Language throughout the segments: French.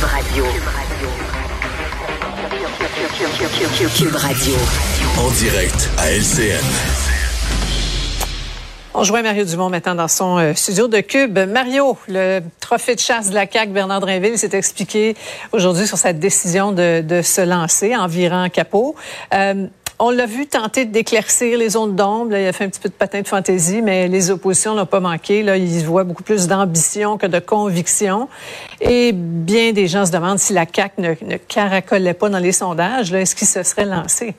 Cube Radio. Cube Radio. En direct à LCN. On joint Mario Dumont maintenant dans son euh, studio de Cube. Mario, le trophée de chasse de la CAQ, Bernard Drinville, s'est expliqué aujourd'hui sur sa décision de, de se lancer en virant capot. Euh, on l'a vu tenter d'éclaircir les zones d'ombre. Il a fait un petit peu de patin de fantaisie, mais les oppositions n'ont pas manqué. Là, ils voient beaucoup plus d'ambition que de conviction. Et bien des gens se demandent si la CAQ ne, ne caracolait pas dans les sondages. Est-ce qu'il se serait lancé?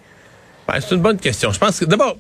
Ben, c'est une bonne question. Je pense que d'abord,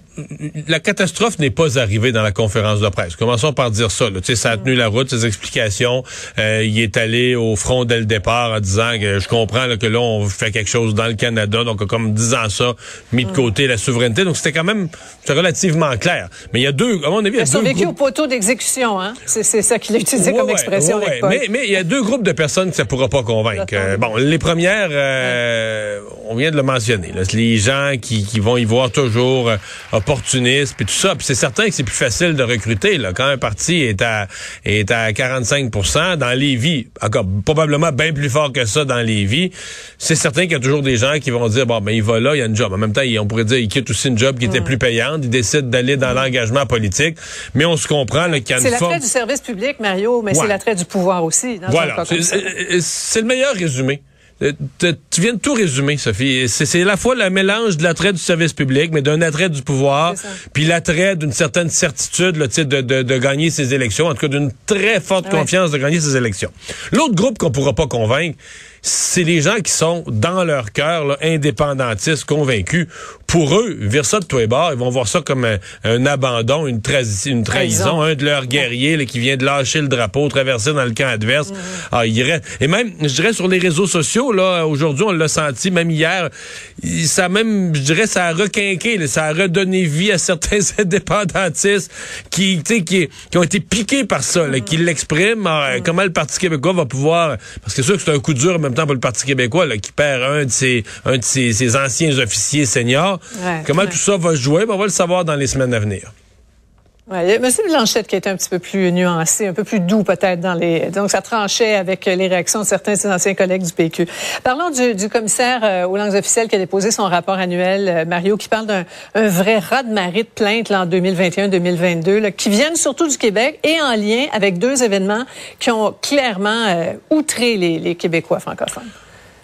la catastrophe n'est pas arrivée dans la conférence de presse. Commençons par dire ça. Là. Tu sais, ça a tenu la route, ses explications. Euh, il est allé au front dès le départ en disant que je comprends là, que là, on fait quelque chose dans le Canada. Donc, comme disant ça, mis de côté la souveraineté. Donc, c'était quand même relativement clair. Mais il y a deux, à mon avis, il y a, survécu au poteau d'exécution, hein? C'est, ça qu'il a utilisé Ouais, comme expression ouais, ouais. Mais, mais il y a deux groupes de personnes que ça pourra pas convaincre. Euh, bon, les premières, euh, on vient de le mentionner. Là, C'est les gens qui, qui vont y voir toujours euh, opportunistes puis tout ça. Puis c'est certain que c'est plus facile de recruter là, quand un parti est à est à 45% dans les vies. Encore probablement bien plus fort que ça dans les vies. C'est certain qu'il y a toujours des gens qui vont dire bon ben il va là, il y a une job. En même temps, on pourrait dire il quitte aussi une job qui était plus payante. Il décide d'aller dans l'engagement politique. Mais on se comprend là, qu'il y a C'est l'attrait du service public, Mario, mais Ouais. c'est l'attrait du pouvoir aussi. Dans Voilà, c'est le meilleur résumé. Euh, Tu viens de tout résumer, Sophie. C'est à la fois le mélange de l'attrait du service public, mais d'un attrait du pouvoir, puis l'attrait d'une certaine certitude là, de, de, de gagner ses élections, en tout cas d'une très forte Ouais. confiance de gagner ses élections. L'autre groupe qu'on pourra pas convaincre, c'est les gens qui sont dans leur cœur là, indépendantistes, convaincus. Pour eux, vire ça de tous les bords, ils vont voir ça comme un, un abandon, une, trahis- une trahison, un de leurs guerriers là, qui vient de lâcher le drapeau, traverser dans le camp adverse. Ah, il. Et même, je dirais, sur les réseaux sociaux, là, aujourd'hui, on l'a senti, même hier, ça a même, je dirais, ça a requinqué, là, ça a redonné vie à certains indépendantistes qui, ont été piqués par ça, là, qui l'expriment. Ah, Comment le Parti québécois va pouvoir, parce que c'est sûr que c'est un coup dur en même temps pour le Parti québécois, là, qui perd un de ses, un de ses, ses anciens officiers seniors. Ouais, Comment ouais. tout ça va se jouer? Ben, on va le savoir dans les semaines à venir. Ouais, il y a M. Blanchette qui était un petit peu plus nuancé, un peu plus doux peut-être dans les. Donc ça tranchait avec les réactions de certains de ses anciens collègues du PQ. Parlons du, du commissaire euh, aux langues officielles qui a déposé son rapport annuel, euh, Mario, qui parle d'un un vrai raz-de-marée de plaintes là, en 2021-2022, là, qui viennent surtout du Québec et en lien avec deux événements qui ont clairement euh, outré les, les Québécois francophones.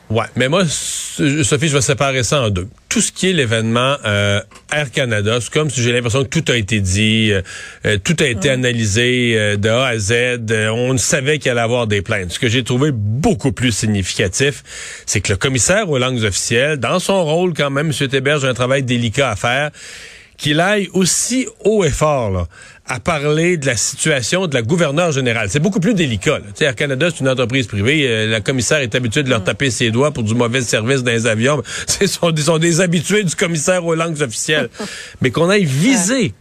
Ouais, mais moi, Sophie, je vais séparer ça en deux. Tout ce qui est l'événement euh, Air Canada, c'est comme si j'ai l'impression que tout a été dit, euh, euh, tout a été analysé euh, de A à Z. euh, on savait qu'il allait avoir des plaintes. Ce que j'ai trouvé beaucoup plus significatif, c'est que le commissaire aux langues officielles, dans son rôle quand même, M. Théberge a un travail délicat à faire, qu'il aille aussi haut et fort là, à parler de la situation de la gouverneure générale. C'est beaucoup plus délicat. Air Canada, c'est une entreprise privée. Euh, la commissaire est habituée de leur taper ses doigts pour du mauvais service dans les avions. Ce sont, des- sont des habitués du commissaire aux langues officielles. Mais qu'on aille viser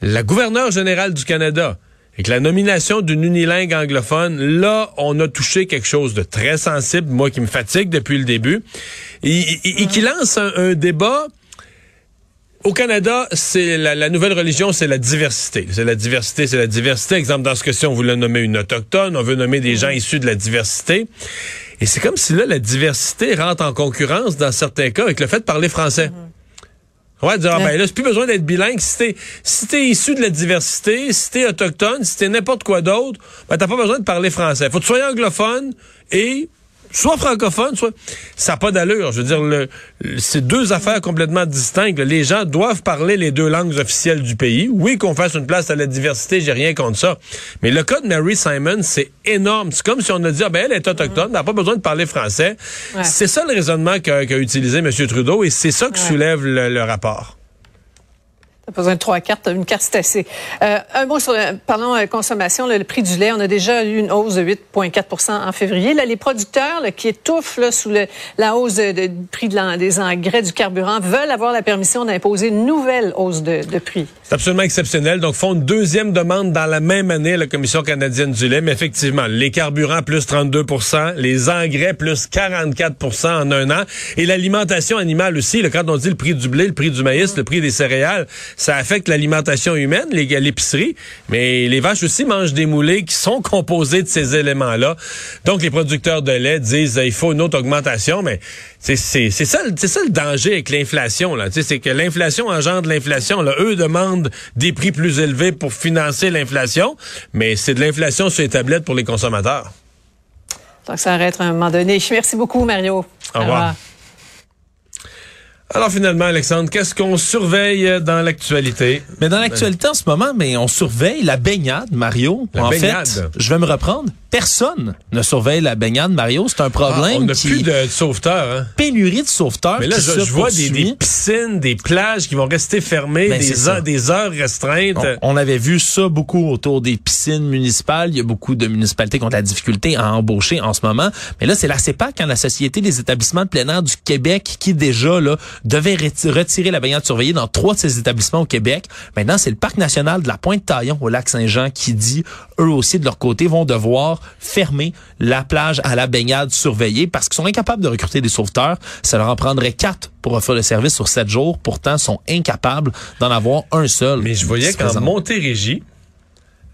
la gouverneure générale du Canada et que la nomination d'une unilingue anglophone, là, on a touché quelque chose de très sensible, moi qui me fatigue depuis le début, et, et- et qui lance un- un débat au Canada, c'est la, la nouvelle religion, c'est la diversité. C'est la diversité, c'est la diversité. Exemple, dans ce cas-ci, on voulait nommer une autochtone, on veut nommer des gens issus de la diversité. Et c'est comme si là, la diversité rentre en concurrence dans certains cas avec le fait de parler français. Ouais, dire, ah, ben là, c'est plus besoin d'être bilingue. Si t'es, si t'es issu de la diversité, si t'es autochtone, si t'es n'importe quoi d'autre, ben t'as pas besoin de parler français. Faut que tu sois anglophone et soit francophone, soit... Ça n'a pas d'allure. Je veux dire, le, le- c'est deux affaires complètement distinctes. Les gens doivent parler les deux langues officielles du pays. Oui, qu'on fasse une place à la diversité, j'ai rien contre ça. Mais le cas de Mary Simon, c'est énorme. C'est comme si on a dit, ah ben elle est autochtone, elle n'a pas besoin de parler français. Ouais. C'est ça le raisonnement qu'a utilisé M. Trudeau et c'est ça que Ouais. soulève le, le rapport. Pas besoin trois cartes, une carte c'est assez. Euh, un mot sur, euh, parlons euh, consommation, le prix du lait. On a déjà eu une hausse de 8,4% en février. Là, les producteurs qui étouffent sous la hausse de, du prix des engrais, du carburant, veulent avoir la permission d'imposer une nouvelle hausse de, de prix. C'est absolument exceptionnel. Donc, font une deuxième demande dans la même année à la Commission canadienne du lait. Mais effectivement, les carburants plus 32% les engrais plus 44% en un an. Et l'alimentation animale aussi. là, quand on dit le prix du blé, le prix du maïs, le prix des céréales, ça affecte l'alimentation humaine, l'épicerie, mais les vaches aussi mangent des moulées qui sont composés de ces éléments-là. Donc, les producteurs de lait disent il faut une autre augmentation, mais c'est ça, le danger avec l'inflation là. C'est que l'inflation engendre l'inflation. Eux demandent des prix plus élevés pour financer l'inflation, mais c'est de l'inflation sur les tablettes pour les consommateurs. Donc ça arrête à un moment donné. Merci beaucoup, Mario. Au revoir. Alors finalement, Alexandre, qu'est-ce qu'on surveille dans l'actualité? Mais dans l'actualité en ce moment, mais on surveille la baignade, Mario. La en baignade. fait, je vais me reprendre personne ne surveille la baignade, Mario. C'est un problème. Ah, on n'a plus de sauveteurs. Hein? Pénurie de sauveteurs. Mais là, je, je vois des, des, piscines, des plages qui vont rester fermées, ben, des, heures, des, heures, restreintes. On, on, avait vu ça beaucoup autour des piscines municipales. Il y a beaucoup de municipalités qui ont de la difficulté à embaucher en ce moment. Mais là, c'est la CEPAC, hein, la Société des établissements de plein air du Québec, qui déjà là devait retirer la baignade surveillée dans trois de ces établissements au Québec. Maintenant, c'est le Parc national de la Pointe-Taillon au lac Saint-Jean qui dit, eux aussi, de leur côté, vont devoir fermer la plage à la baignade surveillée parce qu'ils sont incapables de recruter des sauveteurs. Ça leur en prendrait quatre pour offrir le service sur sept jours. Pourtant, ils sont incapables d'en avoir un seul. Mais je voyais qu'en Montérégie,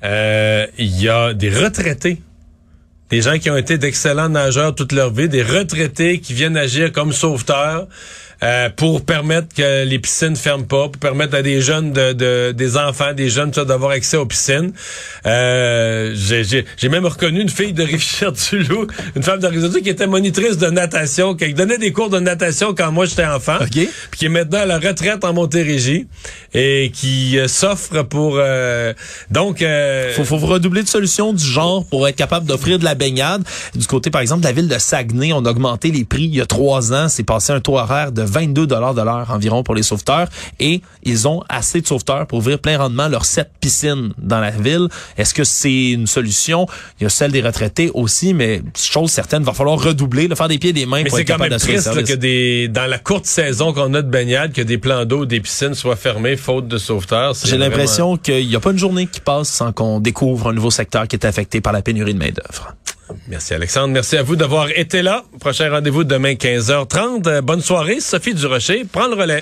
euh, il y a des retraités des gens qui ont été d'excellents nageurs toute leur vie, des retraités qui viennent agir comme sauveteurs. Euh, pour permettre que les piscines ferment pas, pour permettre à des jeunes, de, de des enfants, des jeunes, d'avoir accès aux piscines. Euh, J'ai même reconnu une fille de Richard-du-Loup, une femme de qui était monitrice de natation, qui donnait des cours de natation quand moi j'étais enfant, puis qui est maintenant à la retraite en Montérégie et qui euh, s'offre pour... Euh, donc... Euh, faut, faut redoubler de solutions du genre pour être capable d'offrir de la baignade. Du côté, par exemple, de la ville de Saguenay, on a augmenté les prix il y a trois ans. C'est passé un taux horaire de 22 dollars de l'heure environ pour les sauveteurs et ils ont assez de sauveteurs pour ouvrir plein rendement leurs sept piscines dans la ville. Est-ce que c'est une solution? Il y a celle des retraités aussi, mais chose certaine, il va falloir redoubler, le faire des pieds et des mains mais pour être capable le service. que des, dans la courte saison qu'on a de baignade, que des plans d'eau, des piscines soient fermés faute de sauveteurs. J'ai l'impression qu'il n'y a pas une journée qui passe sans qu'on découvre un nouveau secteur qui est affecté par la pénurie de main-d'œuvre. Merci Alexandre. Merci à vous d'avoir été là. Prochain rendez-vous demain 15h30. Bonne soirée. Sophie Durocher prend le relais.